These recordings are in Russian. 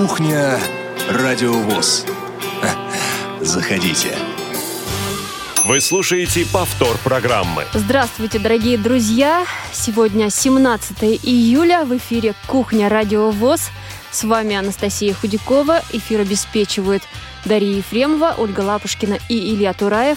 Кухня Радиовоз. Заходите. Вы слушаете повтор программы. Здравствуйте, дорогие друзья! Сегодня 17 июля в эфире «Кухня Радио ВОЗ». С вами Анастасия Худякова. Эфир обеспечивают Дарья Ефремова, Ольга Лапушкина и Илья Тураев.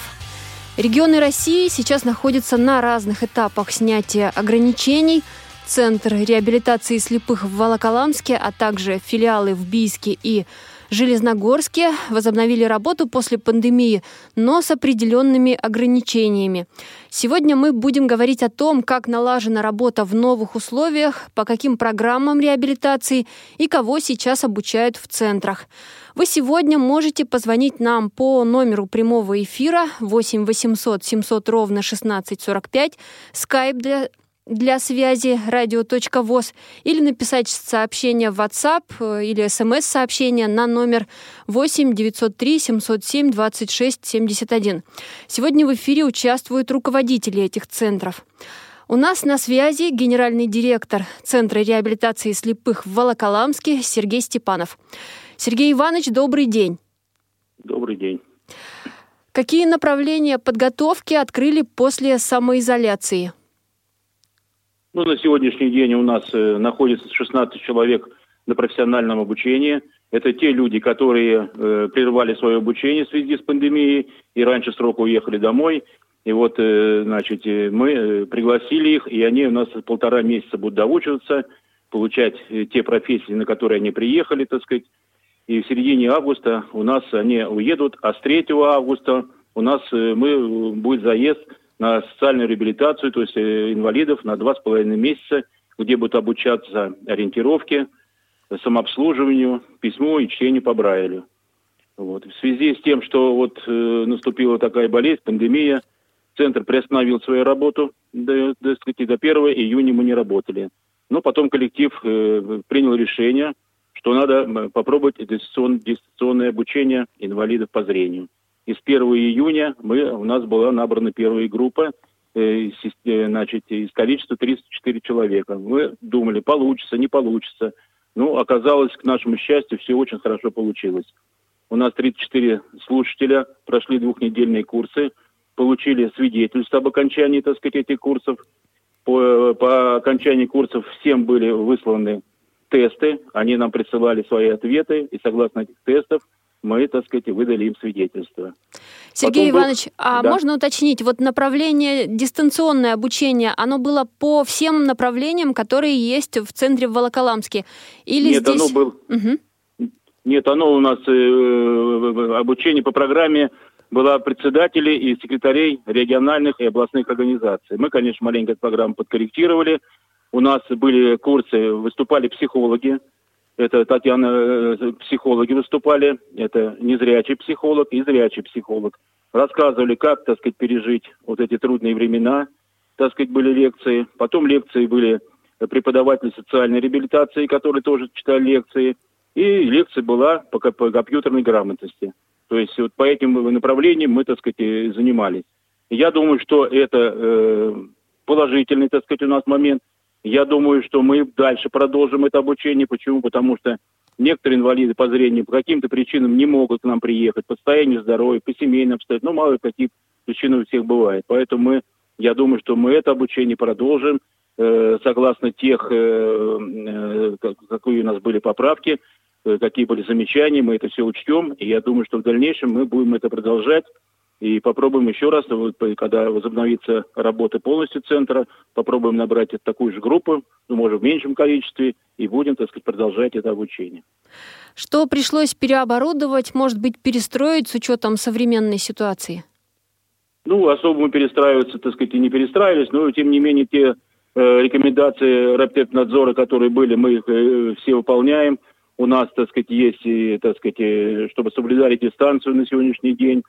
Регионы России сейчас находятся на разных этапах снятия ограничений. Центр реабилитации слепых в Волоколамске, а также филиалы в Бийске и Железногорске возобновили работу после пандемии, но с определенными ограничениями. Сегодня мы будем говорить о том, как налажена работа в новых условиях, по каким программам реабилитации и кого сейчас обучают в центрах. Вы сегодня можете позвонить нам по номеру прямого эфира 8 800 700 ровно 1645, skype для для связи радио.воз или написать сообщение в WhatsApp э, или смс-сообщение на номер 8 903 707 26 71. Сегодня в эфире участвуют руководители этих центров. У нас на связи генеральный директор Центра реабилитации слепых в Волоколамске Сергей Степанов. Сергей Иванович, добрый день. Добрый день. Какие направления подготовки открыли после самоизоляции? Ну, на сегодняшний день у нас э, находится 16 человек на профессиональном обучении. Это те люди, которые э, прервали свое обучение в связи с пандемией и раньше срока уехали домой. И вот, э, значит, э, мы э, пригласили их, и они у нас полтора месяца будут доучиваться, получать те профессии, на которые они приехали, так сказать. И в середине августа у нас они уедут, а с 3 августа у нас э, мы, будет заезд на социальную реабилитацию, то есть э, инвалидов на два с половиной месяца, где будут обучаться ориентировке, самообслуживанию, письму и чтению по Брайлю. Вот. В связи с тем, что вот э, наступила такая болезнь, пандемия, центр приостановил свою работу, до, до, до 1 июня мы не работали. Но потом коллектив э, принял решение, что надо попробовать дистанционное обучение инвалидов по зрению. И с 1 июня мы, у нас была набрана первая группа, э, э, значит, из количества 34 человека. Мы думали, получится, не получится. Ну, оказалось, к нашему счастью, все очень хорошо получилось. У нас 34 слушателя прошли двухнедельные курсы, получили свидетельство об окончании, так сказать, этих курсов. По, по окончании курсов всем были высланы тесты, они нам присылали свои ответы, и согласно этих тестов мы, так сказать, выдали им свидетельство. Сергей Потом Иванович, был... а да. можно уточнить, вот направление дистанционное обучение, оно было по всем направлениям, которые есть в центре в Волоколамске? Или Нет, здесь... оно было... Угу. Нет, оно у нас э, обучение по программе было председателей и секретарей региональных и областных организаций. Мы, конечно, маленько эту программу подкорректировали. У нас были курсы, выступали психологи, это Татьяна, э, психологи выступали, это незрячий психолог и зрячий психолог. Рассказывали, как, так сказать, пережить вот эти трудные времена, так сказать, были лекции. Потом лекции были преподаватели социальной реабилитации, которые тоже читали лекции. И лекция была по, компьютерной грамотности. То есть вот по этим направлениям мы, так сказать, занимались. Я думаю, что это э, положительный, так сказать, у нас момент – я думаю, что мы дальше продолжим это обучение. Почему? Потому что некоторые инвалиды по зрению по каким-то причинам не могут к нам приехать, по состоянию здоровья, по семейным обстоятельствам. Ну, мало ли каких причин у всех бывает. Поэтому мы, я думаю, что мы это обучение продолжим э, согласно тех, э, э, какие у нас были поправки, э, какие были замечания, мы это все учтем. И я думаю, что в дальнейшем мы будем это продолжать. И попробуем еще раз, когда возобновится работа полностью центра, попробуем набрать такую же группу, ну, может, в меньшем количестве, и будем, так сказать, продолжать это обучение. Что пришлось переоборудовать, может быть, перестроить с учетом современной ситуации? Ну, особо мы перестраиваться, так сказать, и не перестраивались, но, тем не менее, те э, рекомендации Рапиднадзора, которые были, мы их э, все выполняем. У нас, так сказать, есть, и, так сказать, э, чтобы соблюдали дистанцию на сегодняшний день,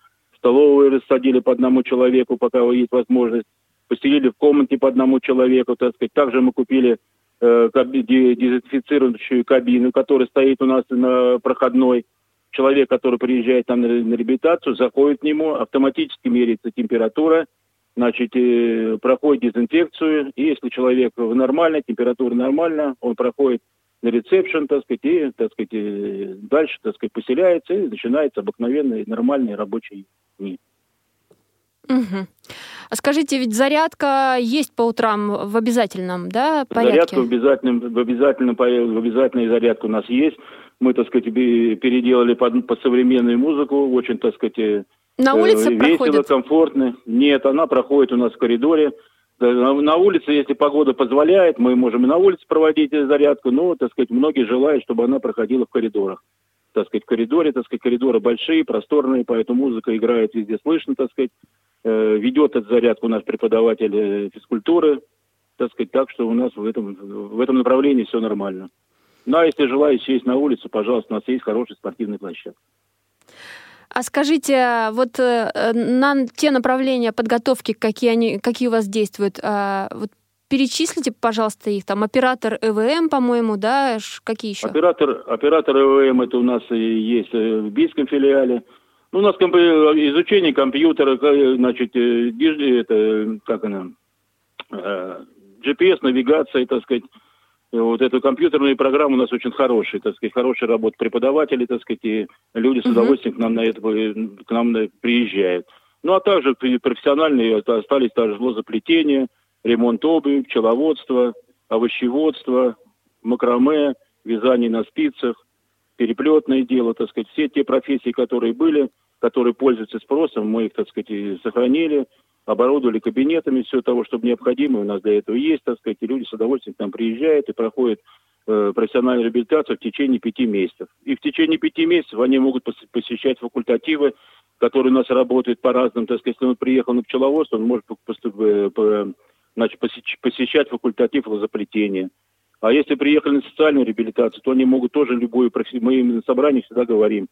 столовую рассадили по одному человеку, пока есть возможность, поселили в комнате по одному человеку, так сказать. Также мы купили э, дезинфицирующую кабину, которая стоит у нас на проходной. Человек, который приезжает там на, на реабилитацию, заходит к нему, автоматически меряется температура, значит, э, проходит дезинфекцию, и если человек в нормальной, температура нормальная, он проходит на ресепшн, так сказать, и, так сказать, э, дальше, так сказать, поселяется и начинается обыкновенный нормальный рабочий дни. Угу. А скажите, ведь зарядка есть по утрам в обязательном, да, порядке? Зарядка в обязательном, в обязательном, в обязательной зарядке у нас есть. Мы, так сказать, переделали под, под современную музыку, очень, так сказать, э, на улице весело, проходит? комфортно. Нет, она проходит у нас в коридоре. На, улице, если погода позволяет, мы можем и на улице проводить зарядку, но, так сказать, многие желают, чтобы она проходила в коридорах. Так сказать, в коридоре, так сказать, коридоры большие, просторные, поэтому музыка играет везде слышно, так сказать. Э, ведет эту зарядку наш преподаватель э, физкультуры, так сказать, так что у нас в этом, в этом направлении все нормально. Ну, а если желаете сесть на улицу, пожалуйста, у нас есть хороший спортивный площадка. А скажите, вот э, на те направления подготовки, какие они, какие у вас действуют, э, вот перечислите, пожалуйста, их. Там оператор ЭВМ, по-моему, да? Какие еще? Оператор, оператор ЭВМ это у нас есть э, в Бийском филиале. Ну, у нас комп... изучение компьютера, значит, э, это, как она, GPS, навигация, так сказать, вот эту компьютерную программу у нас очень хорошая, так сказать, хорошая работа преподавателей, так сказать, и люди с удовольствием к нам на это к нам приезжают. Ну а также профессиональные остались также лозоплетение, ремонт обуви, пчеловодство, овощеводство, макраме, вязание на спицах, переплетное дело, так сказать, все те профессии, которые были, которые пользуются спросом, мы их, так сказать, сохранили, оборудовали кабинетами все того, что необходимо, у нас для этого есть, так сказать, и люди с удовольствием к нам приезжают и проходят э, профессиональную реабилитацию в течение пяти месяцев. И в течение пяти месяцев они могут посещать факультативы, которые у нас работают по разным, так сказать, если он приехал на пчеловодство, он может э, значит, посещать факультатив лозоплетения. А если приехали на социальную реабилитацию, то они могут тоже любую, мы им на собраниях всегда говорим,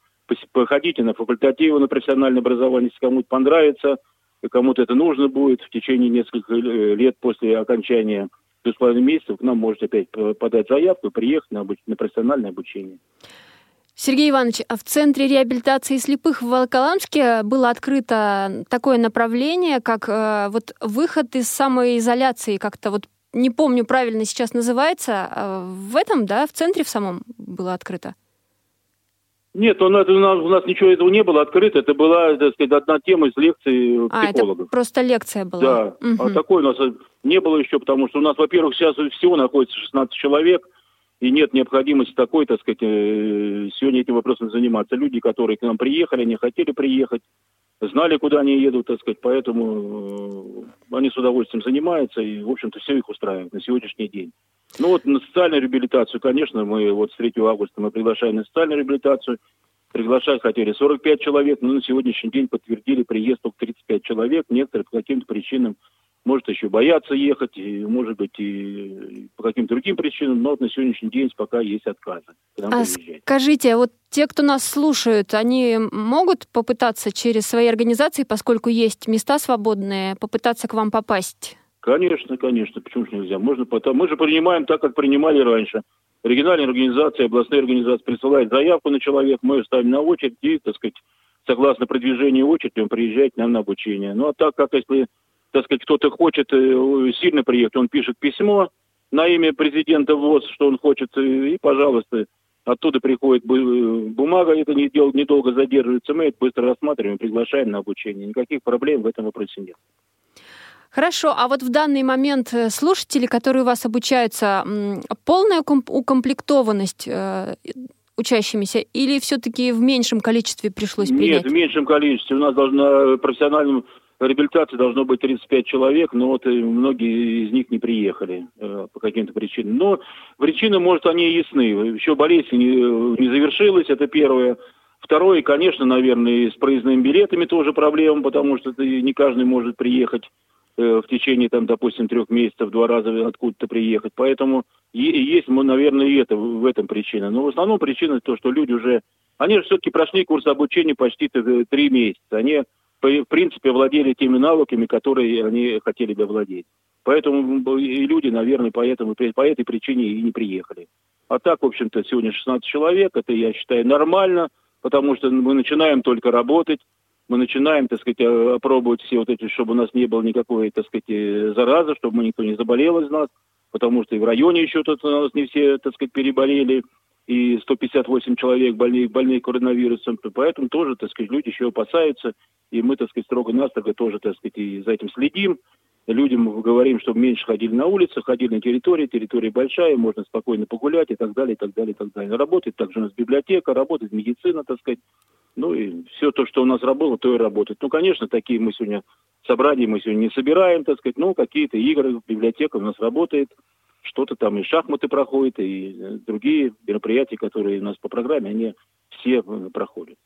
походите на факультативы, на профессиональное образование, если кому-то понравится – кому-то это нужно будет в течение нескольких э, лет после окончания двух с половиной месяцев, к нам можете опять подать заявку и приехать на, обуч... на профессиональное обучение. Сергей Иванович, а в Центре реабилитации слепых в Волоколамске было открыто такое направление, как э, вот выход из самоизоляции, как-то вот не помню правильно сейчас называется, э, в этом, да, в центре в самом было открыто? Нет, у нас, у, нас, у нас ничего этого не было открыто. Это была, так сказать, одна тема из психологов. А, это просто лекция была? Да. Угу. А такой у нас не было еще, потому что у нас, во-первых, сейчас всего находится 16 человек, и нет необходимости такой, так сказать, э, сегодня этим вопросом заниматься. Люди, которые к нам приехали, не хотели приехать, знали, куда они едут, так сказать, поэтому э, они с удовольствием занимаются, и, в общем-то, все их устраивает на сегодняшний день. Ну вот на социальную реабилитацию, конечно, мы вот с 3 августа мы приглашаем на социальную реабилитацию. Приглашать хотели 45 человек, но на сегодняшний день подтвердили приезд только 35 человек. Некоторые по каким-то причинам, может, еще боятся ехать, и, может быть, и по каким-то другим причинам, но на сегодняшний день пока есть отказы. А скажите, вот те, кто нас слушают, они могут попытаться через свои организации, поскольку есть места свободные, попытаться к вам попасть? Конечно, конечно. Почему же нельзя? Можно потом. Мы же принимаем так, как принимали раньше. Региональные организации, областные организации присылают заявку на человека, мы ее ставим на очередь и, так сказать, согласно продвижению очереди, он приезжает к нам на обучение. Ну, а так как если, так сказать, кто-то хочет э, сильно приехать, он пишет письмо на имя президента ВОЗ, что он хочет, э, и, пожалуйста, оттуда приходит бумага, это недолго задерживается, мы это быстро рассматриваем, приглашаем на обучение. Никаких проблем в этом вопросе нет. Хорошо, а вот в данный момент э, слушатели, которые у вас обучаются, полная укомплектованность э, учащимися или все-таки в меньшем количестве пришлось принять? Нет, в меньшем количестве. У нас должна профессиональном реабилитации должно быть 35 человек, но вот многие из них не приехали э, по каким-то причинам. Но причины, может, они ясны. Еще болезнь не, не завершилась, это первое. Второе, конечно, наверное, с проездными билетами тоже проблема, потому что не каждый может приехать Э, в течение, там, допустим, трех месяцев два раза откуда-то приехать. Поэтому есть, наверное, и это, в этом причина. Но в основном причина то, что люди уже... Они же все-таки прошли курс обучения почти три месяца. Они, в принципе, владели теми навыками, которые они хотели бы владеть. Поэтому и люди, наверное, поэтому, по этой причине и не приехали. А так, в общем-то, сегодня 16 человек. Это, я считаю, нормально, потому что мы начинаем только работать мы начинаем, так сказать, опробовать все вот эти, чтобы у нас не было никакой, так сказать, э, заразы, чтобы никто не заболел из нас. потому что и в районе еще тут у нас не все, так сказать, переболели, и 158 человек больные, больные коронавирусом, поэтому тоже, так сказать, люди еще опасаются, и мы, так сказать, строго-настрого тоже, так сказать, и за этим следим, людям говорим, чтобы меньше ходили на улицы, ходили на территории, территория большая, можно спокойно погулять и так далее, и так далее, и так далее. Работает также у нас библиотека, работает медицина, так сказать. Ну и все то, что у нас работало, то и работает. Ну, конечно, такие мы сегодня собрания мы сегодня не собираем, так сказать, но какие-то игры, библиотека у нас работает, что-то там и шахматы проходят, и э, другие мероприятия, которые у нас по программе, они все э, проходят.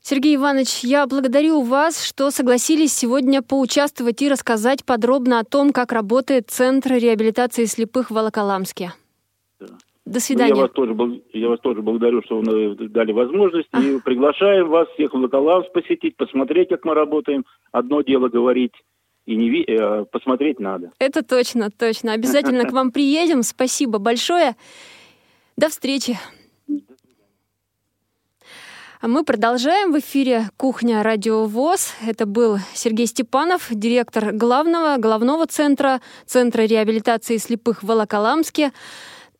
Сергей Иванович, я благодарю вас, что согласились сегодня поучаствовать и рассказать подробно о том, как работает Центр реабилитации слепых в Волоколамске. Да. До свидания. Ну, я, вас тоже, я вас тоже благодарю, что вы дали возможность. А. И приглашаем вас всех в Волоколамск посетить, посмотреть, как мы работаем. Одно дело говорить и не э, посмотреть надо. Это точно, точно. Обязательно к вам приедем. Спасибо большое. До встречи. А мы продолжаем в эфире «Кухня Радио ВОЗ». Это был Сергей Степанов, директор главного, головного центра, Центра реабилитации слепых в Волоколамске.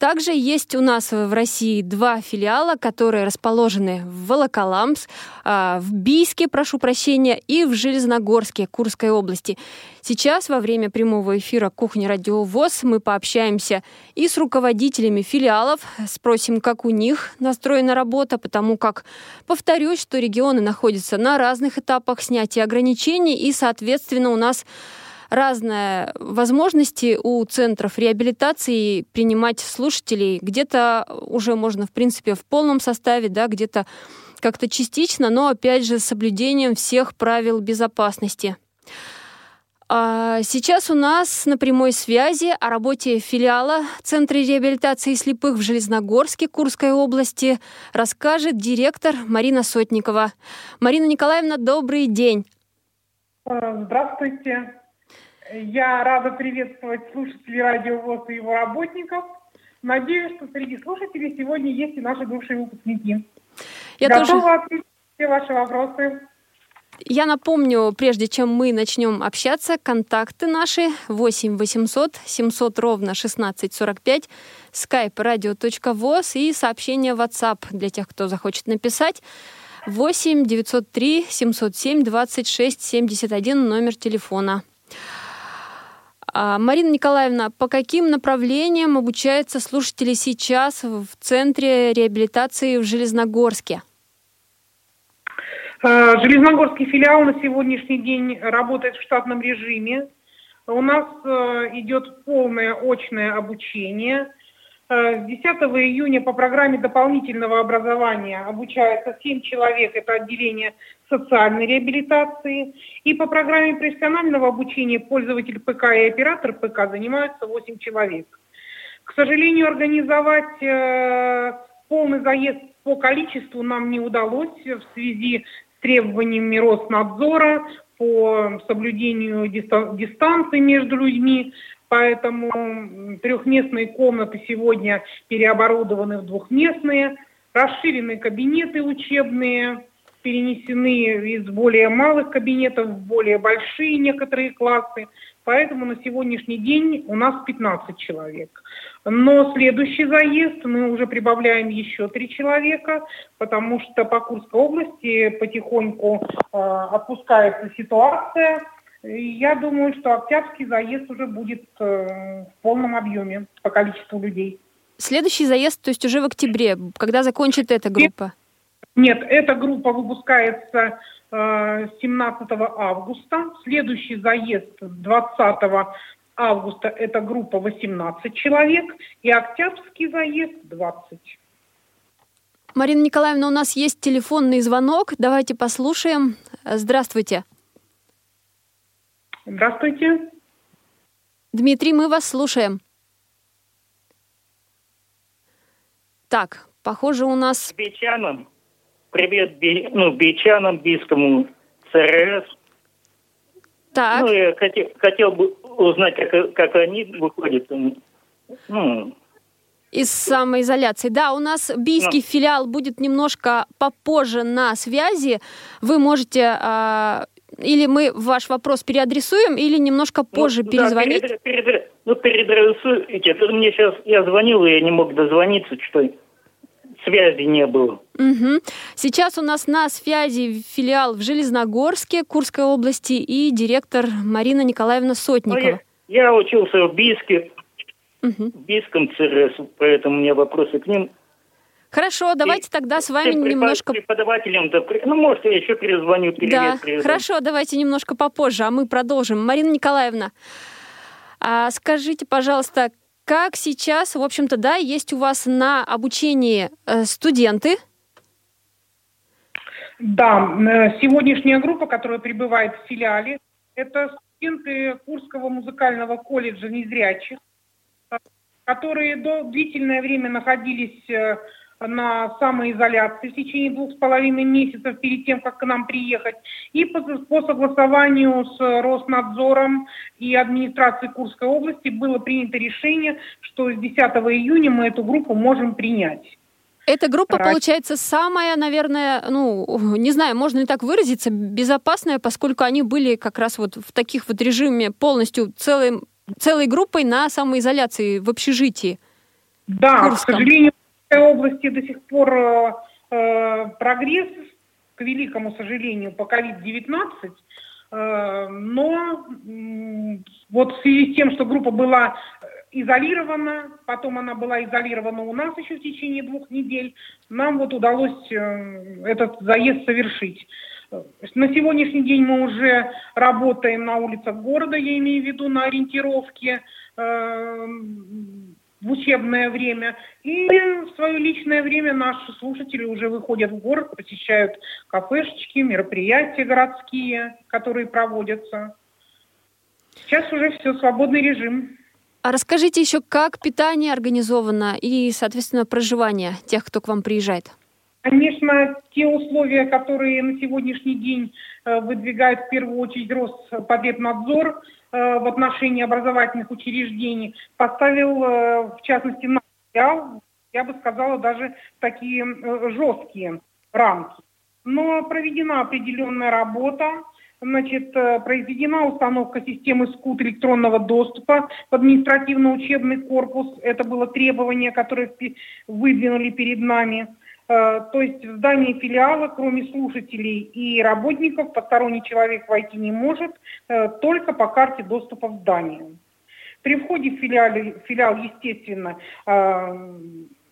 Также есть у нас в России два филиала, которые расположены в Волоколамск, а, в Бийске, прошу прощения, и в Железногорске Курской области. Сейчас во время прямого эфира «Кухня Радио ВОЗ» мы пообщаемся и с руководителями филиалов, спросим, как у них настроена работа, потому как, повторюсь, что регионы находятся на разных этапах снятия ограничений, и, соответственно, у нас разные возможности у центров реабилитации принимать слушателей. Где-то уже можно, в принципе, в полном составе, да, где-то как-то частично, но опять же с соблюдением всех правил безопасности. А сейчас у нас на прямой связи о работе филиала Центра реабилитации слепых в Железногорске Курской области расскажет директор Марина Сотникова. Марина Николаевна, добрый день. Здравствуйте. Я рада приветствовать слушателей Радио ВОЗ и его работников. Надеюсь, что среди слушателей сегодня есть и наши бывшие выпускники. Я Готова тоже... ответить все ваши вопросы. Я напомню, прежде чем мы начнем общаться, контакты наши 8 800 700 ровно 1645, skype radio.voz и сообщение WhatsApp для тех, кто захочет написать. 8 903 707 26 71 номер телефона. А, Марина Николаевна, по каким направлениям обучаются слушатели сейчас в Центре реабилитации в Железногорске? А, Железногорский филиал на сегодняшний день работает в штатном режиме. У нас э, идет полное очное обучение – Э, с 10 июня по программе дополнительного образования обучается 7 человек, это отделение социальной реабилитации. И по программе профессионального обучения пользователь ПК и оператор ПК занимаются 8 человек. К сожалению, организовать э, полный заезд по количеству нам не удалось в связи с требованиями Роснадзора по соблюдению дистанции между людьми. Поэтому трехместные комнаты сегодня переоборудованы в двухместные, расширены кабинеты учебные, перенесены из более малых кабинетов в более большие некоторые классы. Поэтому на сегодняшний день у нас 15 человек. Но следующий заезд мы уже прибавляем еще три человека, потому что по Курской области потихоньку э, отпускается ситуация, я думаю, что октябрьский заезд уже будет э, в полном объеме по количеству людей. Следующий заезд, то есть уже в октябре, когда закончит эта группа? Нет, эта группа выпускается 17 э, августа. Следующий заезд 20 августа это группа 18 человек. И октябрьский заезд 20. Марина Николаевна, у нас есть телефонный звонок. Давайте послушаем. Здравствуйте. Здравствуйте. Дмитрий, мы вас слушаем. Так, похоже, у нас... Бичанам. Привет, би... ну, бичанам, бийскому ЦРС. Так. Ну, я хотел, хотел бы узнать, как, как они выходят. Ну, из самоизоляции. Да, у нас бийский ну. филиал будет немножко попозже на связи. Вы можете э, или мы ваш вопрос переадресуем, или немножко ну, позже ну, перезвонить? Да, перед, перед, ну, переадресуйте. Это мне сейчас, я звонил, и я не мог дозвониться, что связи не было. Угу. Сейчас у нас на связи филиал в Железногорске, Курской области и директор Марина Николаевна Сотникова. Ну, я, я учился в Бийске, угу. в Бийском ЦРС, поэтому у меня вопросы к ним. Хорошо, давайте и тогда с вами препод... немножко... Преподавателям, да, ну, может, я еще перезвоню. Да, привет. хорошо, давайте немножко попозже, а мы продолжим. Марина Николаевна, а скажите, пожалуйста, как сейчас, в общем-то, да, есть у вас на обучении э, студенты? Да, э, сегодняшняя группа, которая пребывает в филиале, это студенты Курского музыкального колледжа незрячих, э, которые до длительное время находились на самоизоляции в течение двух с половиной месяцев перед тем, как к нам приехать. И по, по согласованию с Роснадзором и администрацией Курской области было принято решение, что с 10 июня мы эту группу можем принять. Эта группа, получается, самая, наверное, ну, не знаю, можно ли так выразиться, безопасная, поскольку они были как раз вот в таких вот режиме полностью целой, целой группой на самоизоляции в общежитии. Да, Курском. к сожалению, области до сих пор э, э, прогресс, к великому сожалению, по COVID-19, э, но вот в связи с тем, что группа была изолирована, потом она была изолирована у нас еще в течение двух недель, нам вот удалось этот заезд совершить. На сегодняшний день мы уже работаем на улицах города, я имею в виду на ориентировке, в учебное время. И в свое личное время наши слушатели уже выходят в город, посещают кафешечки, мероприятия городские, которые проводятся. Сейчас уже все, свободный режим. А расскажите еще, как питание организовано и, соответственно, проживание тех, кто к вам приезжает? Конечно, те условия, которые на сегодняшний день э, выдвигает в первую очередь Роспотребнадзор, в отношении образовательных учреждений поставил, э, в частности, на я бы сказала, даже такие э, жесткие рамки. Но проведена определенная работа, значит, произведена установка системы СКУТ электронного доступа в административно-учебный корпус. Это было требование, которое выдвинули перед нами. Э, то есть в здании филиала, кроме слушателей и работников, посторонний человек войти не может, э, только по карте доступа в здание. При входе в филиал, филиал естественно, э,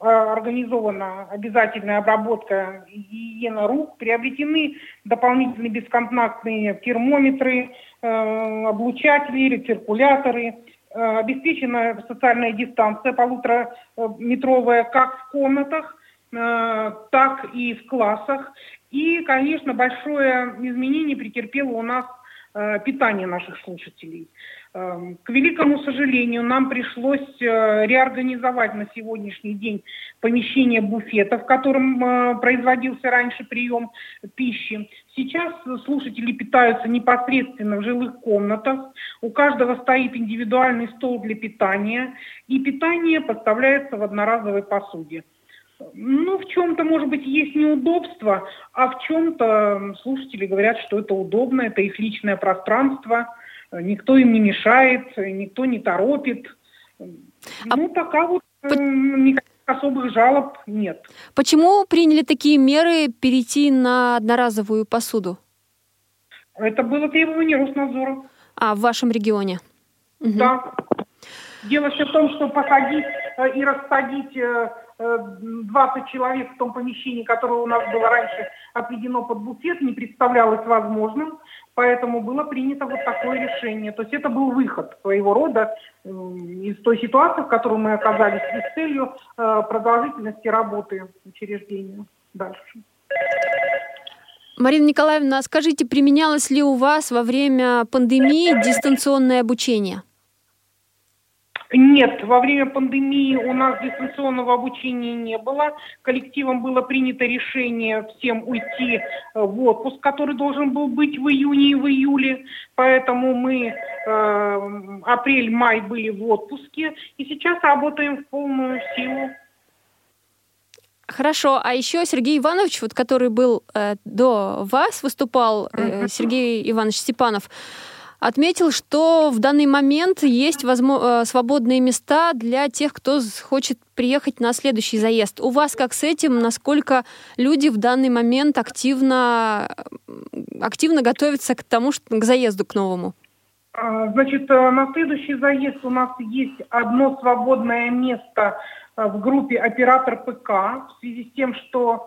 организована обязательная обработка гигиена рук, приобретены дополнительные бесконтактные термометры, облучатели, рециркуляторы, обеспечена социальная дистанция полутораметровая как в комнатах, так и в классах. И, конечно, большое изменение претерпело у нас э, питание наших слушателей. Эм, к великому сожалению, нам пришлось э, реорганизовать на сегодняшний день помещение буфета, в котором производился раньше прием пищи. Сейчас слушатели питаются непосредственно в жилых комнатах. У каждого стоит индивидуальный стол для питания, и питание поставляется в одноразовой посуде. Ну, в чем-то, может быть, есть неудобство, а в чем-то слушатели говорят, что это удобно, это их личное пространство, никто им не мешает, никто не торопит. А ну, пока вот по... никаких особых жалоб нет. Почему приняли такие меры перейти на одноразовую посуду? Это было требование Роснадзора. А, в вашем регионе? Да. Угу. Дело все в том, что посадить э, и рассадить э, 20 человек в том помещении, которое у нас было раньше отведено под буфет, не представлялось возможным, поэтому было принято вот такое решение. То есть это был выход своего рода из той ситуации, в которой мы оказались, и с целью э, продолжительности работы учреждения дальше. Марина Николаевна, скажите, применялось ли у вас во время пандемии дистанционное обучение? Нет, во время пандемии у нас дистанционного обучения не было. Коллективом было принято решение всем уйти э, в отпуск, который должен был быть в июне и в июле. Поэтому мы э, апрель-май были в отпуске и сейчас работаем в полную силу. Хорошо, а еще Сергей Иванович, вот который был э, до вас, выступал, э, Сергей Иванович Степанов, отметил, что в данный момент есть возможно, э, свободные места для тех, кто хочет приехать на следующий заезд. У вас как с этим? Насколько люди в данный момент активно, активно готовятся к тому, что, к заезду к новому? А, значит, э, на следующий заезд у нас есть одно свободное место э, в группе «Оператор ПК» в связи с тем, что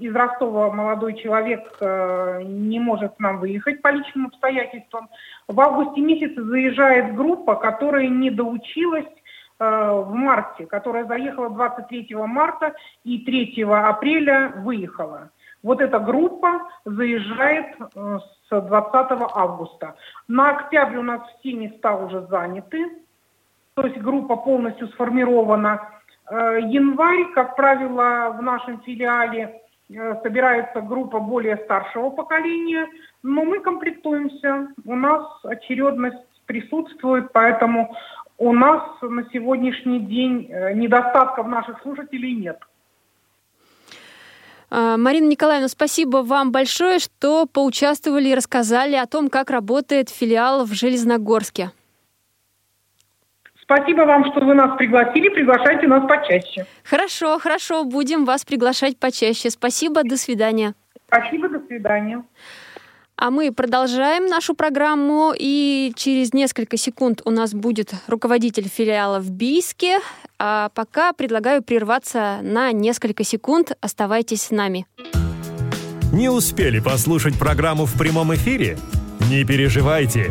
из Ростова молодой человек э, не может к нам выехать по личным обстоятельствам. В августе месяце заезжает группа, которая не доучилась э, в марте, которая заехала 23 марта и 3 апреля выехала. Вот эта группа заезжает с 20 августа. На октябрь у нас все места уже заняты, то есть группа полностью сформирована. Э, январь, как правило, в нашем филиале э, собирается группа более старшего поколения, но мы комплектуемся. У нас очередность присутствует, поэтому у нас на сегодняшний день э, недостатков наших слушателей нет. Марина Николаевна, спасибо вам большое, что поучаствовали и рассказали о том, как работает филиал в Железногорске. Спасибо вам, что вы нас пригласили. Приглашайте нас почаще. Хорошо, хорошо. Будем вас приглашать почаще. Спасибо. До свидания. Спасибо. До свидания. А мы продолжаем нашу программу, и через несколько секунд у нас будет руководитель филиала в Бийске. А пока предлагаю прерваться на несколько секунд. Оставайтесь с нами. Не успели послушать программу в прямом эфире? Не переживайте.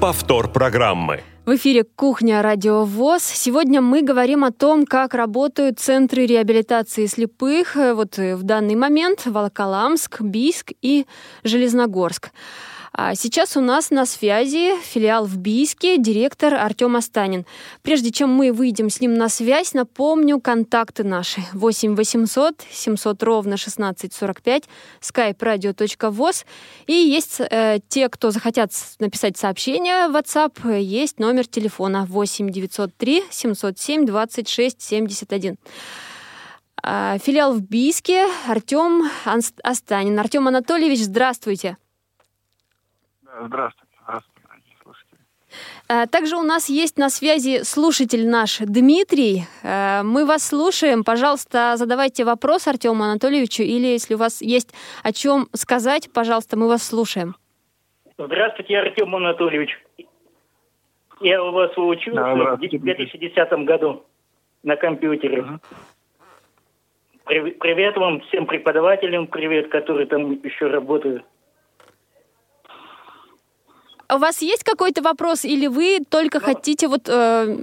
Повтор программы. В эфире «Кухня Радио ВОЗ». Сегодня мы говорим о том, как работают центры реабилитации слепых вот в данный момент Волоколамск, Бийск и Железногорск. А сейчас у нас на связи филиал в Бийске, директор Артем Астанин. Прежде чем мы выйдем с ним на связь, напомню контакты наши. 8 800 700 ровно 1645, skype radio.voz. И есть э, те, кто захотят написать сообщение в WhatsApp, есть номер телефона 8 903 707 26 71. Филиал в Бийске, Артем Астанин. Артем Анатольевич, здравствуйте. Здравствуйте. Здравствуйте, слушатели. А, также у нас есть на связи слушатель наш Дмитрий. А, мы вас слушаем. Пожалуйста, задавайте вопрос Артему Анатольевичу или если у вас есть о чем сказать, пожалуйста, мы вас слушаем. Здравствуйте, Артем Анатольевич. Я у вас учился да, в 2010 году на компьютере. Угу. Привет вам всем преподавателям, привет, которые там еще работают. У вас есть какой-то вопрос, или вы только ну, хотите вот э,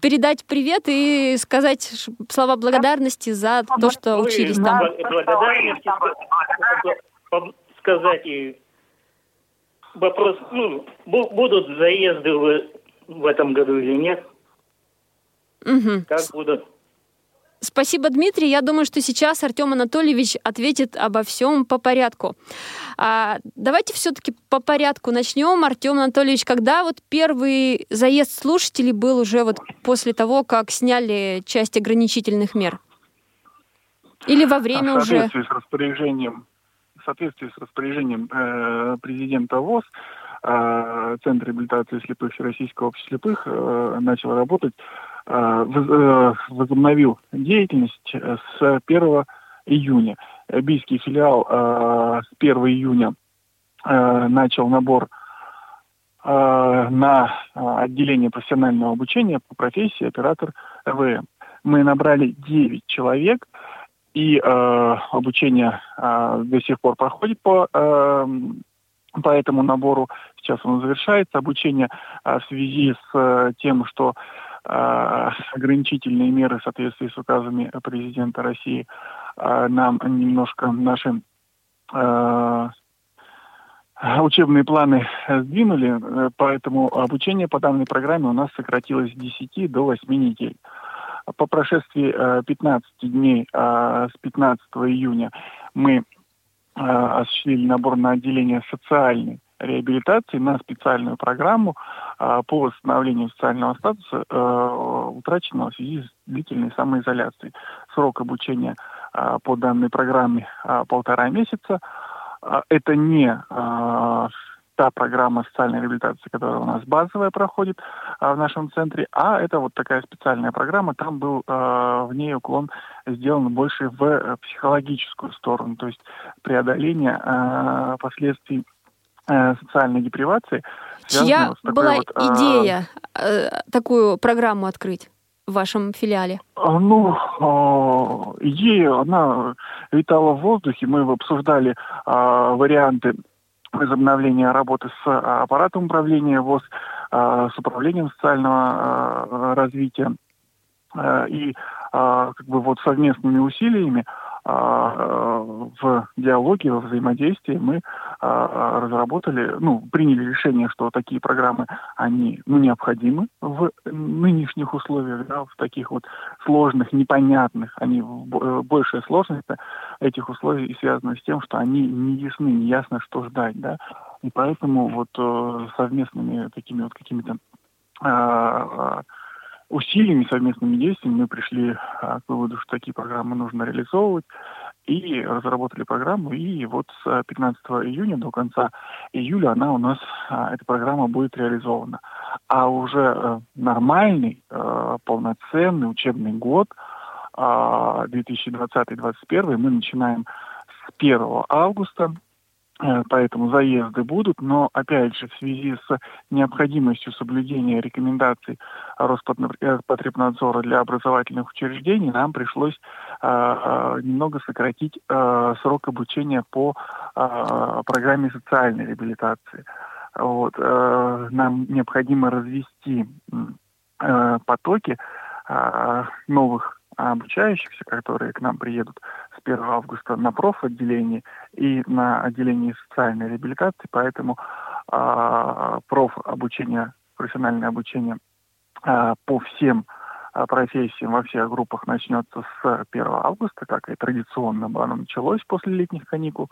передать привет и сказать слова благодарности за то, что вы, учились там? Благодарности сказать и вопрос, ну, будут заезды в, в этом году или нет? Угу. Как будут? Спасибо, Дмитрий. Я думаю, что сейчас Артем Анатольевич ответит обо всем по порядку. А, давайте все-таки по порядку начнем. Артем Анатольевич, когда вот первый заезд слушателей был уже вот после того, как сняли часть ограничительных мер? Или во время а в уже? С распоряжением, в соответствии с распоряжением э, президента ВОЗ, э, Центр реабилитации слепых Российского общества слепых э, начал работать возобновил деятельность э, с 1 июня. Бийский филиал с 1 июня начал набор на отделение профессионального обучения по профессии оператор ЭВМ. Мы набрали 9 человек, и обучение до сих пор проходит по, по этому набору. Сейчас он завершается. Обучение в связи с тем, что ограничительные меры в соответствии с указами президента России нам немножко наши учебные планы сдвинули, поэтому обучение по данной программе у нас сократилось с 10 до 8 недель. По прошествии 15 дней с 15 июня мы осуществили набор на отделение социальной реабилитации на специальную программу по восстановлению социального статуса, утраченного в связи с длительной самоизоляцией. Срок обучения по данной программе полтора месяца. Это не та программа социальной реабилитации, которая у нас базовая проходит а, в нашем центре, а это вот такая специальная программа, там был а, в ней уклон сделан больше в э, психологическую сторону, то есть преодоление а, последствий а, социальной депривации. Чья была вот, идея а, такую программу открыть? в вашем филиале? Ну, идея, она витала в воздухе. Мы обсуждали варианты возобновления работы с а, аппаратом управления ВОЗ, а, с управлением социального а, развития. И как бы вот совместными усилиями в диалоге, во взаимодействии мы разработали, ну, приняли решение, что такие программы, они, ну, необходимы в нынешних условиях, да, в таких вот сложных, непонятных, они, э, большая сложность этих условий связана с тем, что они не ясны, не ясно, что ждать, да, и поэтому вот э, совместными такими вот какими-то усилиями, совместными действиями мы пришли а, к выводу, что такие программы нужно реализовывать, и разработали программу, и вот с 15 июня до конца июля она у нас, а, эта программа будет реализована. А уже э, нормальный, э, полноценный учебный год 2020-2021 а, мы начинаем с 1 августа поэтому заезды будут, но опять же в связи с необходимостью соблюдения рекомендаций Роспотребнадзора для образовательных учреждений нам пришлось э, э, немного сократить э, срок обучения по э, программе социальной реабилитации. Вот, э, нам необходимо развести э, потоки э, новых обучающихся, которые к нам приедут 1 августа на профотделении и на отделении социальной реабилитации, поэтому э, профобучение, профессиональное обучение э, по всем э, профессиям во всех группах начнется с 1 августа, как и традиционно оно началось после летних каникул,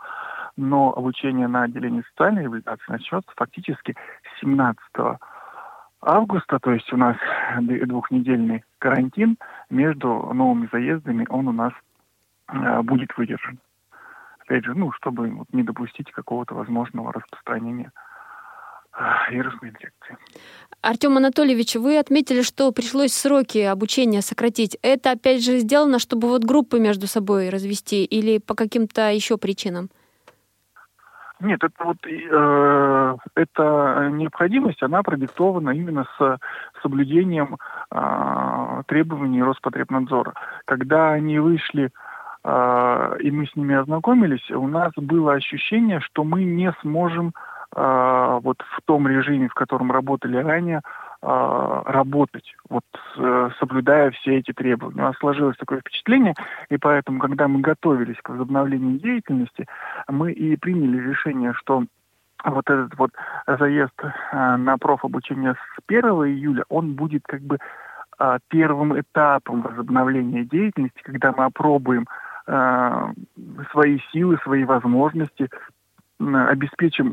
но обучение на отделении социальной реабилитации начнется фактически с 17 августа, то есть у нас двухнедельный карантин между новыми заездами, он у нас будет выдержан. Опять же, ну, чтобы вот, не допустить какого-то возможного распространения э, вирусной инфекции. Артем Анатольевич, вы отметили, что пришлось сроки обучения сократить. Это опять же сделано, чтобы вот группы между собой развести или по каким-то еще причинам? Нет, это вот э, эта необходимость, она продиктована именно с соблюдением э, требований Роспотребнадзора. Когда они вышли э, и мы с ними ознакомились, у нас было ощущение, что мы не сможем э, вот в том режиме, в котором работали ранее, а, работать, вот э, соблюдая все эти требования. У нас сложилось такое впечатление, и поэтому, когда мы готовились к возобновлению деятельности, мы и приняли решение, что вот этот вот заезд э, на профобучение с 1 июля, он будет как бы первым этапом возобновления деятельности, когда мы опробуем свои силы, свои возможности, обеспечим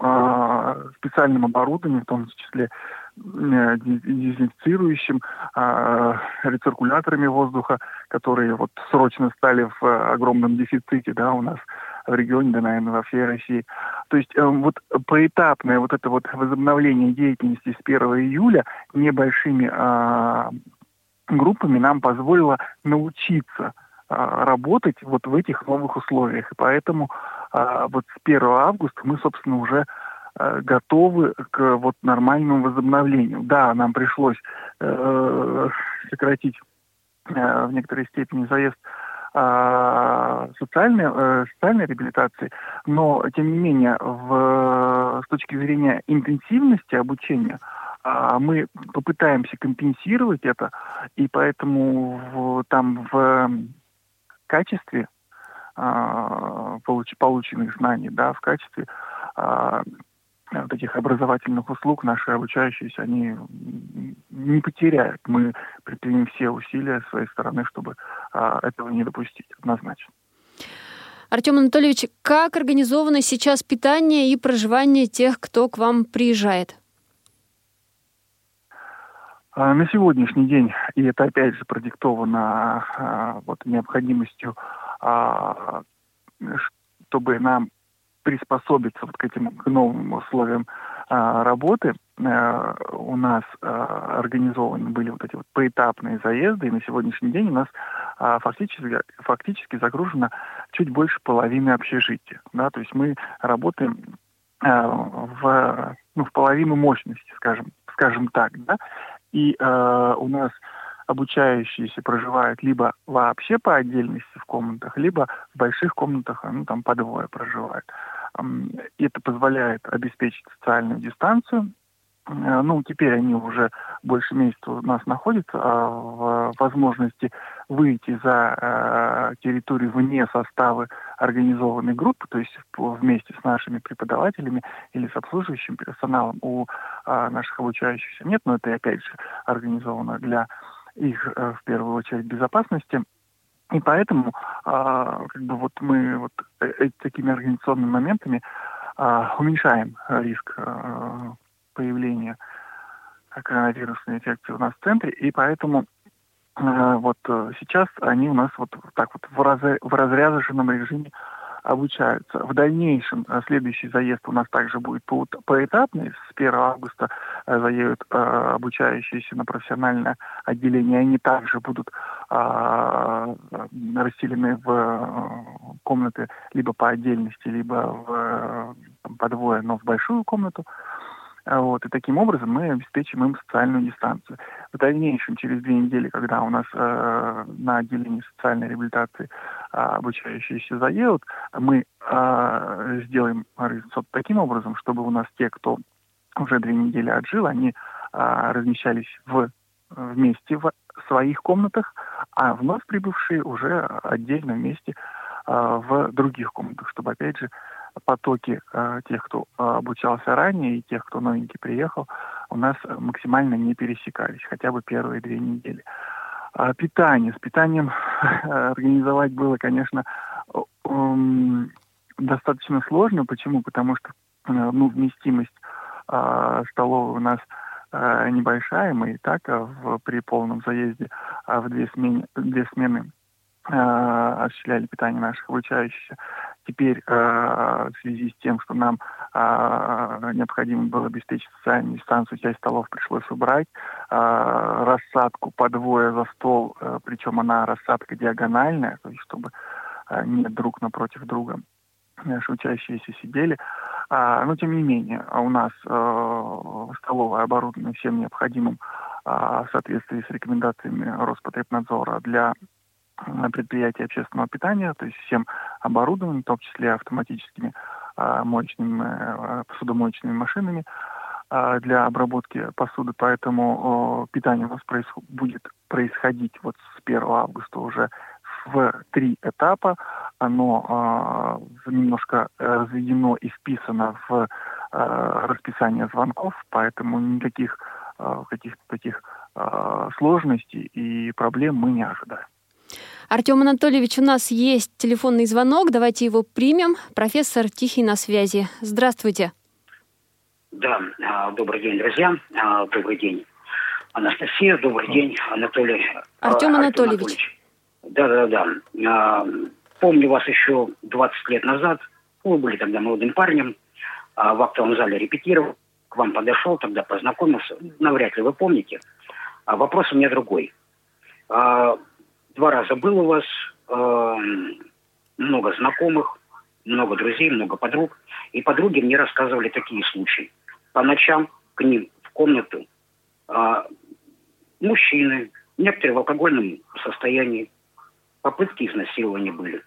специальным оборудованием, в том числе Э, дезинфицирующим, а, рециркуляторами воздуха, которые вот срочно стали в э, огромном дефиците, да, у нас в регионе, да, наверное, во всей России. То есть э, вот поэтапное вот это вот возобновление деятельности с 1 июля небольшими э, группами нам позволило научиться э, работать вот в этих новых условиях. И поэтому э, вот с 1 августа мы, собственно, уже Э, готовы к вот нормальному возобновлению. Да, нам пришлось э, сократить э, в некоторой степени заезд социальной, э, социальной реабилитации, но тем не менее в, с точки зрения интенсивности обучения а, мы попытаемся компенсировать это, и поэтому в, там в качестве получ, полученных знаний, да, в качестве а, вот этих образовательных услуг наши обучающиеся, они не потеряют. Мы предпримем все усилия с своей стороны, чтобы а, этого не допустить, однозначно. Артем Анатольевич, как организовано сейчас питание и проживание тех, кто к вам приезжает? А, на сегодняшний день, и это опять же продиктовано а, вот, необходимостью, а, чтобы нам приспособиться вот к этим к новым условиям работы, у нас организованы были вот эти вот поэтапные заезды, и на сегодняшний день у нас фактически, фактически загружено чуть больше половины общежития. Да? То есть мы работаем в, ну, в половину мощности, скажем, скажем так. Да? И э, у нас обучающиеся проживают либо вообще по отдельности в комнатах, либо в больших комнатах, ну там по двое проживают. Это позволяет обеспечить социальную дистанцию, ну, теперь они уже больше месяца у нас находятся, а в возможности выйти за э, территорию вне состава организованной группы, то есть вместе с нашими преподавателями или с обслуживающим персоналом у э, наших обучающихся нет, но это опять же организовано для их э, в первую очередь безопасности. И поэтому э, как бы вот мы вот э, такими организационными моментами э, уменьшаем риск э, появления коронавирусной инфекции у нас в центре, и поэтому э, вот э, сейчас они у нас вот так вот в, раз, в разряженном режиме обучаются. В дальнейшем э, следующий заезд у нас также будет по, поэтапный. С 1 августа э, заедут обучающиеся на профессиональное отделение. Они также будут э, расселены в комнаты либо по отдельности, либо в, по двое, но в большую комнату. А вот, и таким образом мы обеспечим им социальную дистанцию. В дальнейшем, через две недели, когда у нас э, на отделении социальной реабилитации э, обучающиеся заедут, мы э, сделаем организацию таким образом, чтобы у нас те, кто уже две недели отжил, они э, размещались в, вместе в своих комнатах, а вновь прибывшие уже отдельно вместе э, в других комнатах, чтобы, опять же, потоки э, тех, кто э, обучался ранее, и тех, кто новенький приехал, у нас максимально не пересекались, хотя бы первые две недели. А питание. С питанием организовать было, конечно, э, достаточно сложно. Почему? Потому что э, ну, вместимость э, столовой у нас небольшая. Мы и так в, при полном заезде в две, смены, две смены осуществляли питание наших обучающихся. Теперь э, в связи с тем, что нам э, необходимо было обеспечить социальную дистанцию, часть столов пришлось убрать, э, рассадку по двое за стол, э, причем она рассадка диагональная, то есть чтобы э, не друг напротив друга наши учащиеся сидели. А, но тем не менее, у нас э, столовое оборудование всем необходимым а, в соответствии с рекомендациями Роспотребнадзора для предприятий общественного питания, то есть всем оборудованием, в том числе автоматическими а, моечными, а, посудомоечными машинами а, для обработки посуды. Поэтому питание у нас будет происходить вот с 1 августа уже в три этапа. Оно э, немножко разведено и вписано в э, расписание звонков, поэтому никаких э, каких-то таких э, сложностей и проблем мы не ожидаем. Артем Анатольевич, у нас есть телефонный звонок. Давайте его примем. Профессор Тихий на связи. Здравствуйте. Да, а, добрый день, друзья. А, добрый день, Анастасия. Добрый день, Анатолий. Артем а, Анатольевич. Да, да, да. Помню вас еще 20 лет назад. Вы были тогда молодым парнем. В актовом зале репетировал. К вам подошел, тогда познакомился. Навряд ли вы помните. Вопрос у меня другой два раза был у вас, э, много знакомых, много друзей, много подруг. И подруги мне рассказывали такие случаи. По ночам к ним в комнату э, мужчины, некоторые в алкогольном состоянии, попытки изнасилования были.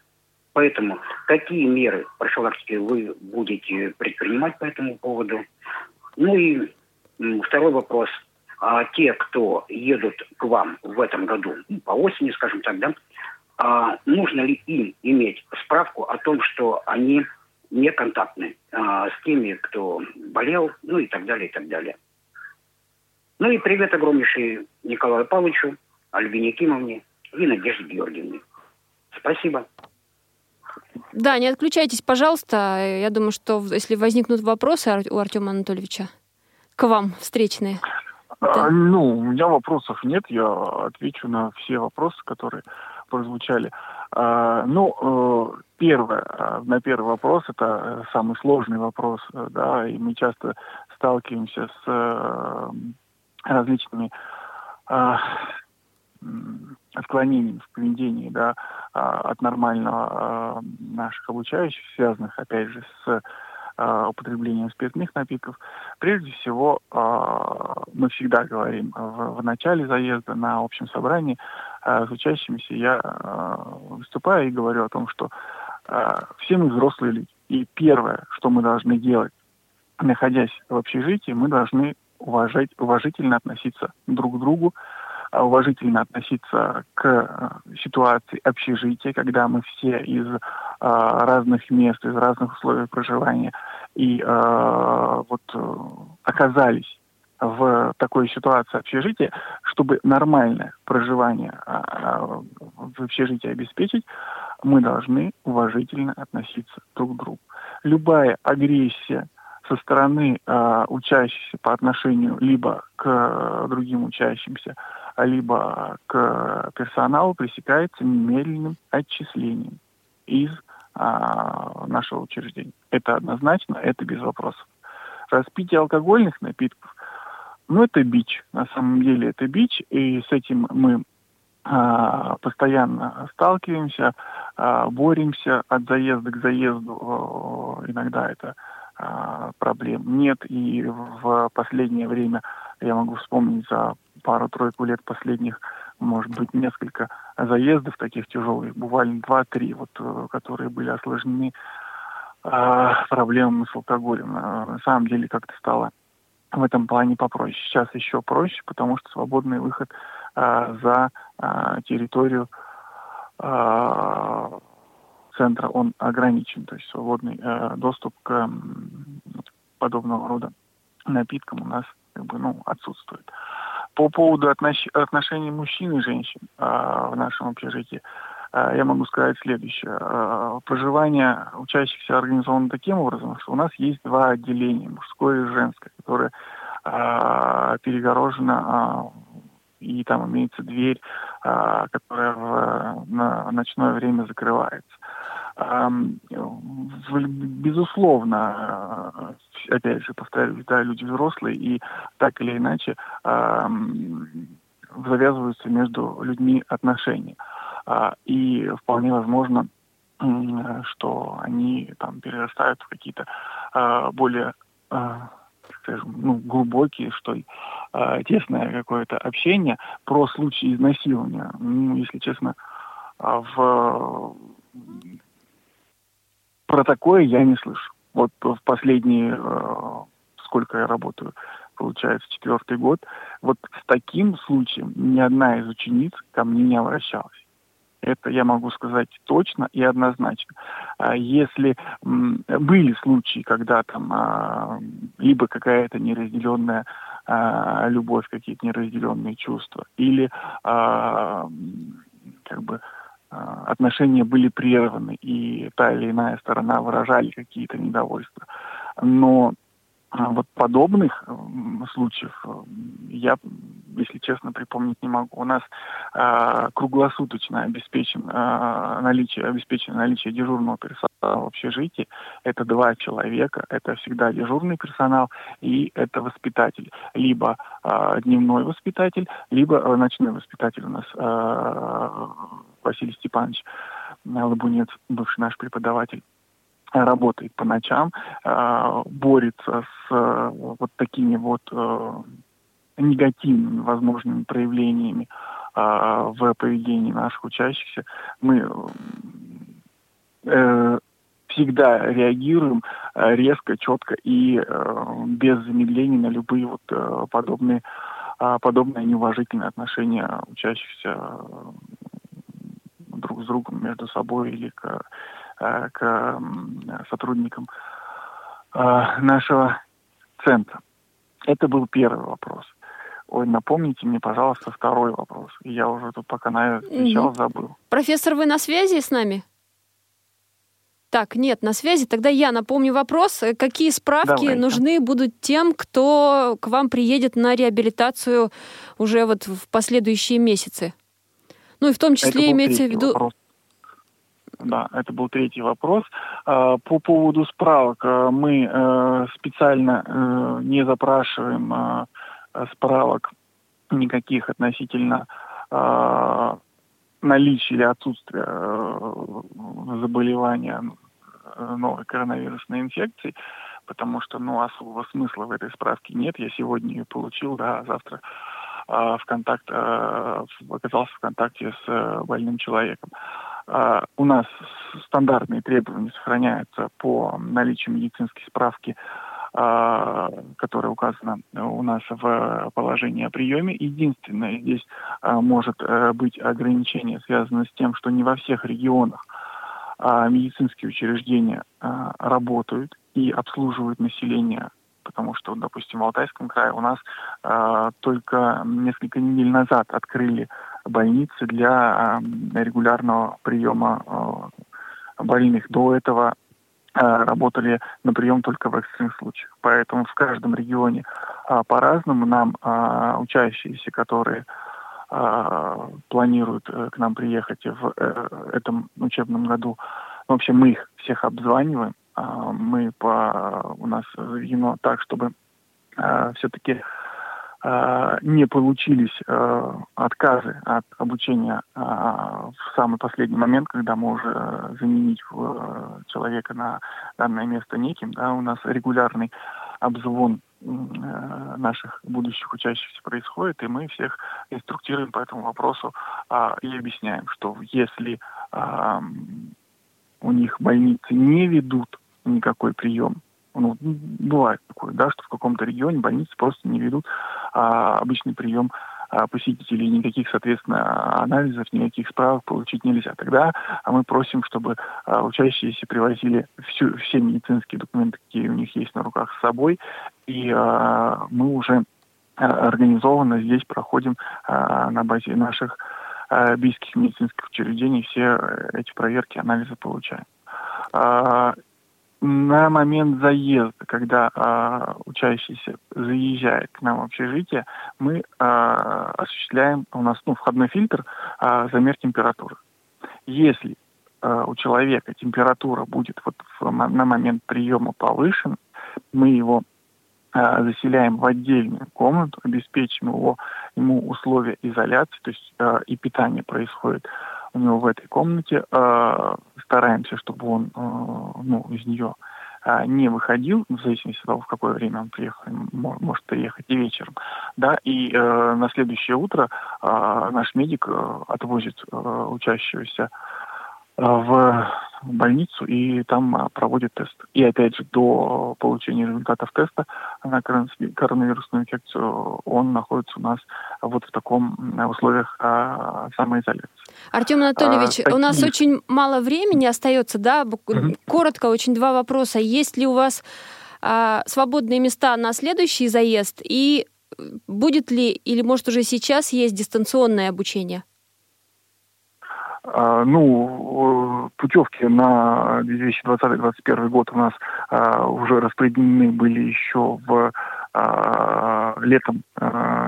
Поэтому какие меры профилактики вы будете предпринимать по этому поводу? Ну и Второй вопрос. А те, кто едут к вам в этом году, ну, по осени, скажем так, да, а нужно ли им иметь справку о том, что они не контактны а, с теми, кто болел, ну и так далее, и так далее. Ну и привет огромнейший Николаю Павловичу, Альбине Кимовне и Надежде Георгиевне. Спасибо. Да, не отключайтесь, пожалуйста. Я думаю, что если возникнут вопросы у Артема Анатольевича, к вам встречные. А, ну, у меня вопросов нет, я отвечу на все вопросы, которые прозвучали. А, ну, э, первое, а, на первый вопрос, это самый сложный вопрос, э, да, и мы часто сталкиваемся с э, различными отклонениями в поведении, да, от нормального наших обучающих, связанных, опять же, с э, употреблением спиртных напитков. Прежде всего, э, мы всегда говорим в, в начале заезда на общем собрании э, с учащимися, я выступаю и говорю о том, что все мы взрослые люди. И первое, что мы должны делать, находясь в общежитии, мы должны уважать, уважительно относиться друг к другу, а, уважительно относиться к э, ситуации общежития, когда мы все из э, разных мест, из разных условий проживания и э, вот оказались в такой ситуации общежития, чтобы нормальное проживание в общежитии обеспечить, мы должны уважительно относиться друг к другу. Любая агрессия со стороны э, учащихся по отношению либо к э, другим учащимся, либо к персоналу пресекается немедленным отчислением из а, нашего учреждения. Это однозначно, это без вопросов. Распитие алкогольных напитков, ну, это бич. На самом деле это бич, и с этим мы а, постоянно сталкиваемся, а, боремся от заезда к заезду. Иногда это а, проблем нет. И в последнее время я могу вспомнить за пару-тройку лет последних, может быть, несколько заездов таких тяжелых, буквально два-три, вот, э, которые были осложнены э, проблемами с алкоголем. На самом деле как-то стало в этом плане попроще. Сейчас еще проще, потому что свободный выход э, за э, территорию э, центра, он ограничен, то есть свободный э, доступ к э, подобного рода напиткам у нас как бы, ну, отсутствует. По поводу отнош... отношений мужчин и женщин э, в нашем общежитии, э, я могу сказать следующее. Э, проживание учащихся организовано таким образом, что у нас есть два отделения, мужское и женское, которое э, перегорожено э, и там имеется дверь, э, которая в, на ночное время закрывается. Безусловно, э, опять же, повторюсь, да, люди взрослые, и так или иначе завязываются между людьми отношения. А, и вполне возможно, что они там перерастают в какие-то а, более а, скажем, ну, глубокие, что ли, тесное какое-то общение про случаи изнасилования. Ну, если честно, в про такое я не слышу. Вот в последние, э, сколько я работаю, получается, четвертый год, вот с таким случаем ни одна из учениц ко мне не обращалась. Это я могу сказать точно и однозначно. А если были случаи, когда там а, либо какая-то неразделенная а, любовь, какие-то неразделенные чувства, или как бы отношения были прерваны, и та или иная сторона выражали какие-то недовольства. Но вот подобных случаев я, если честно, припомнить не могу. У нас э, круглосуточно обеспечен, э, наличие, обеспечено наличие дежурного персонала в общежитии. Это два человека, это всегда дежурный персонал и это воспитатель. Либо э, дневной воспитатель, либо э, ночной воспитатель у нас э, Василий Степанович Лабунец, бывший наш преподаватель работает по ночам, э, борется с э, вот такими вот э, негативными возможными проявлениями в поведении наших учащихся. Мы всегда реагируем э, резко, четко и э, без замедлений на любые вот э, подобные подобные неуважительные отношения учащихся друг с другом, между собой или к, к сотрудникам нашего центра. Это был первый вопрос. Ой, напомните мне, пожалуйста, второй вопрос. Я уже тут пока на отвечал, забыл. Профессор, вы на связи с нами? Так, нет, на связи. Тогда я напомню вопрос. Какие справки Давайте. нужны будут тем, кто к вам приедет на реабилитацию уже вот в последующие месяцы? Ну и в том числе имеется в виду... Вопрос. Да, это был третий вопрос. А, по поводу справок а, мы э, специально э, не запрашиваем а, справок никаких относительно наличия или отсутствия э, заболевания новой коронавирусной инфекции, потому что ну, особого смысла в этой справке нет. Я сегодня ее получил, да, завтра в контакт, оказался в контакте с больным человеком. Uh, у нас стандартные требования сохраняются по наличию медицинской справки, uh, которая указана у нас в положении о приеме. Единственное, здесь uh, может э, быть ограничение, связанное с тем, что не во всех регионах медицинские учреждения работают и обслуживают население потому что, допустим, в Алтайском крае у нас э, только несколько недель назад открыли больницы для регулярного приема э, больных. До этого э, работали на прием только в экстренных случаях. Поэтому в каждом регионе э, по-разному нам учащиеся, которые планируют э, к нам приехать в э, этом учебном году, в общем, мы их всех обзваниваем, мы по, у нас заведено так, чтобы все-таки не получились э, отказы от обучения э, в самый последний момент, когда мы уже заменить человека на данное место неким, да, у нас регулярный обзвон наших будущих учащихся происходит, и мы всех инструктируем по этому вопросу а, и объясняем, что если у них больницы не ведут никакой прием, ну, бывает такое, да, что в каком-то регионе больницы просто не ведут а, обычный прием а, посетителей, никаких, соответственно, анализов, никаких справок получить нельзя. Тогда а мы просим, чтобы а, учащиеся привозили всю, все медицинские документы, какие у них есть на руках с собой, и а, мы уже организованно здесь проходим а, на базе наших а, близких медицинских учреждений все эти проверки, анализы получаем. А, на момент заезда, когда э, учащийся заезжает к нам в общежитие, мы э, осуществляем, у нас ну, входной фильтр, э, замер температуры. Если э, у человека температура будет вот в, на момент приема повышена, мы его э, заселяем в отдельную комнату, обеспечим его, ему условия изоляции, то есть э, и питание происходит у него в этой комнате. Э, стараемся, чтобы он э, ну, из нее э, не выходил, в зависимости от того, в какое время он приехал, может приехать и вечером. Да, и на следующее утро наш медик отвозит учащегося в больницу и там проводит тест. И опять же, до получения результатов теста на коронавирусную инфекцию он находится у нас вот в таком условиях самоизоляции. Артем Анатольевич, а, у нас очень мало времени остается, да? Коротко, очень два вопроса. Есть ли у вас а, свободные места на следующий заезд и будет ли или может уже сейчас есть дистанционное обучение? А, ну, путевки на 2020-2021 год у нас а, уже распределены были еще в а, летом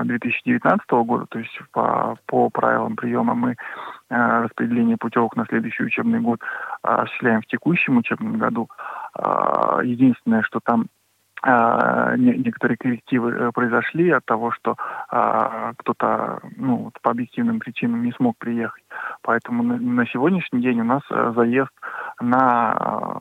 2019 года, то есть по, по правилам приема мы распределение путевок на следующий учебный год осуществляем в текущем учебном году. Единственное, что там а, некоторые коррективы э, произошли от того, что а, кто-то ну, по объективным причинам не смог приехать. Поэтому на, сегодняшний день у нас э, заезд на а,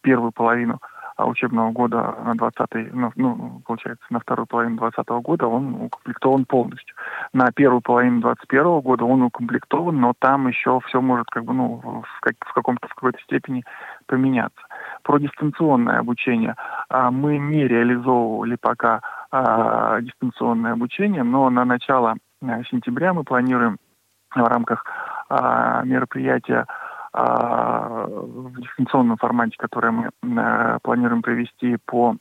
первую половину учебного года на 20 ну, ну, получается, на вторую половину 2020 года он укомплектован полностью. На первую половину 2021 года он укомплектован, но там еще все может как бы, ну, в, как, в каком-то, в какой-то степени поменяться. про дистанционное обучение. А, мы не реализовывали пока а, дистанционное обучение, но на начало э, сентября мы планируем в рамках а, мероприятия в дистанционном формате, которое мы э, планируем провести по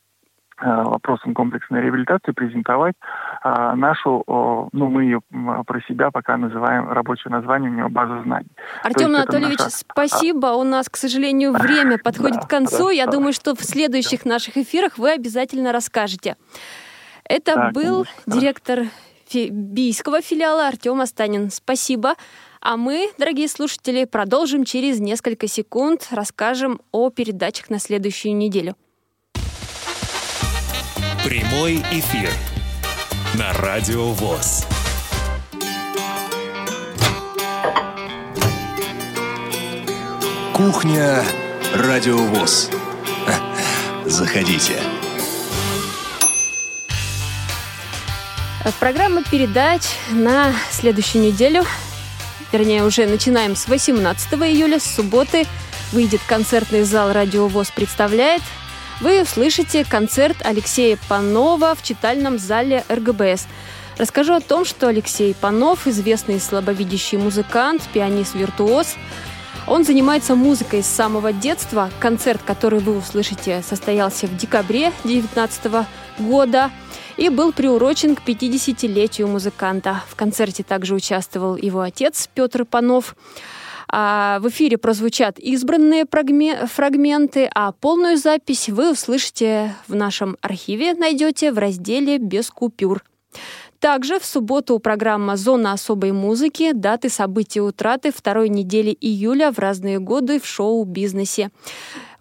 Э, вопросам комплексной реабилитации презентовать а, нашу, ну мы ее про себя пока называем, рабочее название у нее база знаний. Артем Анатольевич, наша... спасибо. У нас, к сожалению, время подходит да, к концу. Я думаю, что в следующих наших эфирах вы обязательно расскажете. Это да, был конечно, директор бийского филиала Артем Астанин. Спасибо. А мы, дорогие слушатели, продолжим через несколько секунд, расскажем о передачах на следующую неделю. Прямой эфир на Радио ВОЗ. Кухня Радио ВОЗ. Заходите. Программа передач на следующую неделю, вернее, уже начинаем с 18 июля, с субботы, выйдет концертный зал «Радио ВОЗ» представляет – вы услышите концерт Алексея Панова в читальном зале РГБС. Расскажу о том, что Алексей Панов – известный слабовидящий музыкант, пианист-виртуоз. Он занимается музыкой с самого детства. Концерт, который вы услышите, состоялся в декабре 2019 года и был приурочен к 50-летию музыканта. В концерте также участвовал его отец Петр Панов. А в эфире прозвучат избранные фрагменты, а полную запись вы услышите в нашем архиве, найдете в разделе «Без купюр». Также в субботу программа «Зона особой музыки», даты событий утраты второй недели июля в разные годы в шоу-бизнесе.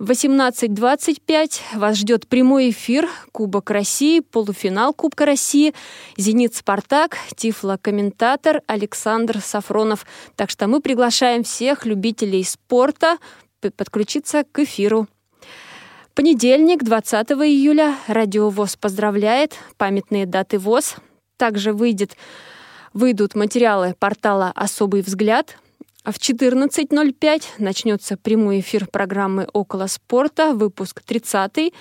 В 18.25 вас ждет прямой эфир Кубок России, полуфинал Кубка России, Зенит Спартак, Тифло-комментатор Александр Сафронов. Так что мы приглашаем всех любителей спорта подключиться к эфиру. Понедельник, 20 июля, Радио ВОЗ поздравляет, памятные даты ВОЗ. Также выйдет, выйдут материалы портала «Особый взгляд», в 14.05 начнется прямой эфир программы «Около спорта», выпуск 30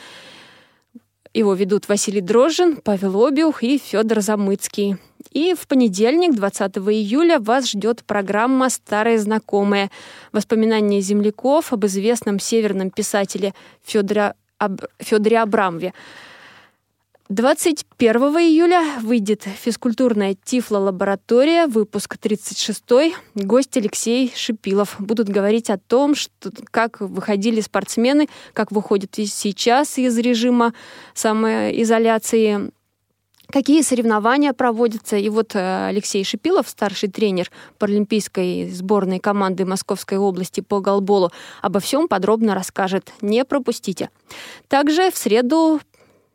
Его ведут Василий Дрожжин, Павел Обиух и Федор Замыцкий. И в понедельник, 20 июля, вас ждет программа «Старые знакомые». Воспоминания земляков об известном северном писателе Федоре, Аб... Федоре. 21 июля выйдет физкультурная Тифло-лаборатория, выпуск 36 Гость Алексей Шипилов. Будут говорить о том, что, как выходили спортсмены, как выходят сейчас из режима самоизоляции, какие соревнования проводятся. И вот э, Алексей Шипилов, старший тренер паралимпийской сборной команды Московской области по голболу, обо всем подробно расскажет. Не пропустите. Также в среду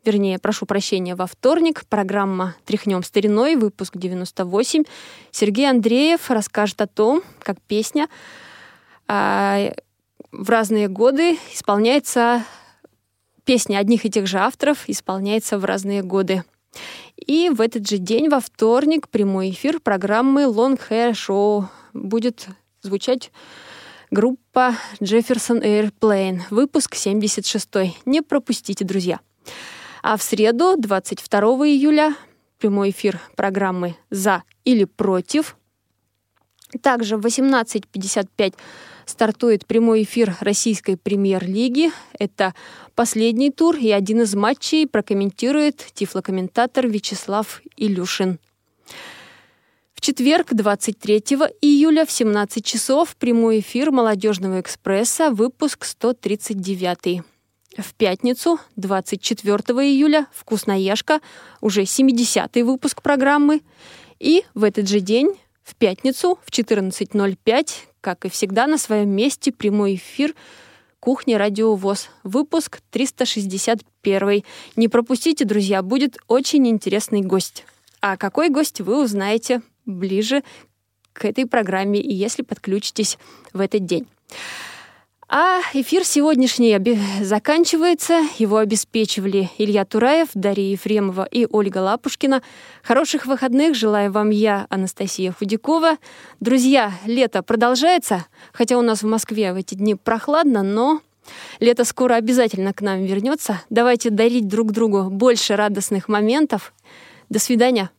вернее, прошу прощения, во вторник. Программа «Тряхнем стариной», выпуск 98. Сергей Андреев расскажет о том, как песня а, в разные годы исполняется, песня одних и тех же авторов исполняется в разные годы. И в этот же день, во вторник, прямой эфир программы Long Hair Show будет звучать группа Jefferson Airplane, выпуск 76. Не пропустите, друзья. А в среду, 22 июля, прямой эфир программы «За или против». Также в 18.55 стартует прямой эфир российской премьер-лиги. Это последний тур, и один из матчей прокомментирует тифлокомментатор Вячеслав Илюшин. В четверг, 23 июля в 17 часов прямой эфир «Молодежного экспресса», выпуск 139. В пятницу, 24 июля, «Вкусноежка», уже 70-й выпуск программы. И в этот же день, в пятницу, в 14.05, как и всегда, на своем месте прямой эфир «Кухня Радио ВОЗ», выпуск 361. Не пропустите, друзья, будет очень интересный гость. А какой гость, вы узнаете ближе к этой программе, и если подключитесь в этот день. А эфир сегодняшний заканчивается. Его обеспечивали Илья Тураев, Дарья Ефремова и Ольга Лапушкина. Хороших выходных желаю вам я, Анастасия Худякова. Друзья, лето продолжается, хотя у нас в Москве в эти дни прохладно, но лето скоро обязательно к нам вернется. Давайте дарить друг другу больше радостных моментов. До свидания.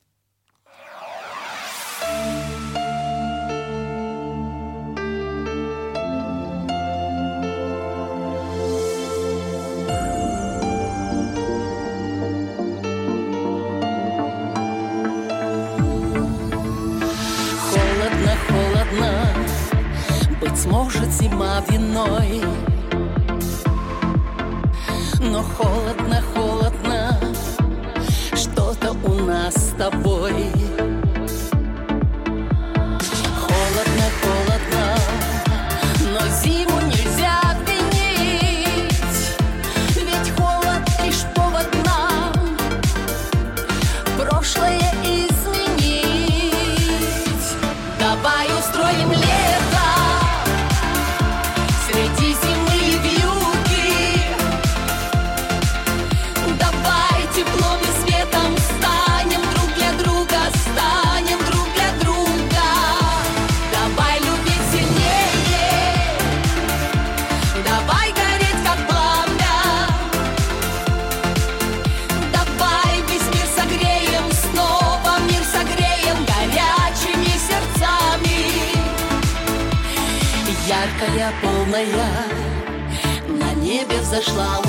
зима виной. Но холодно, холодно. Что-то у нас с тобой. зашла.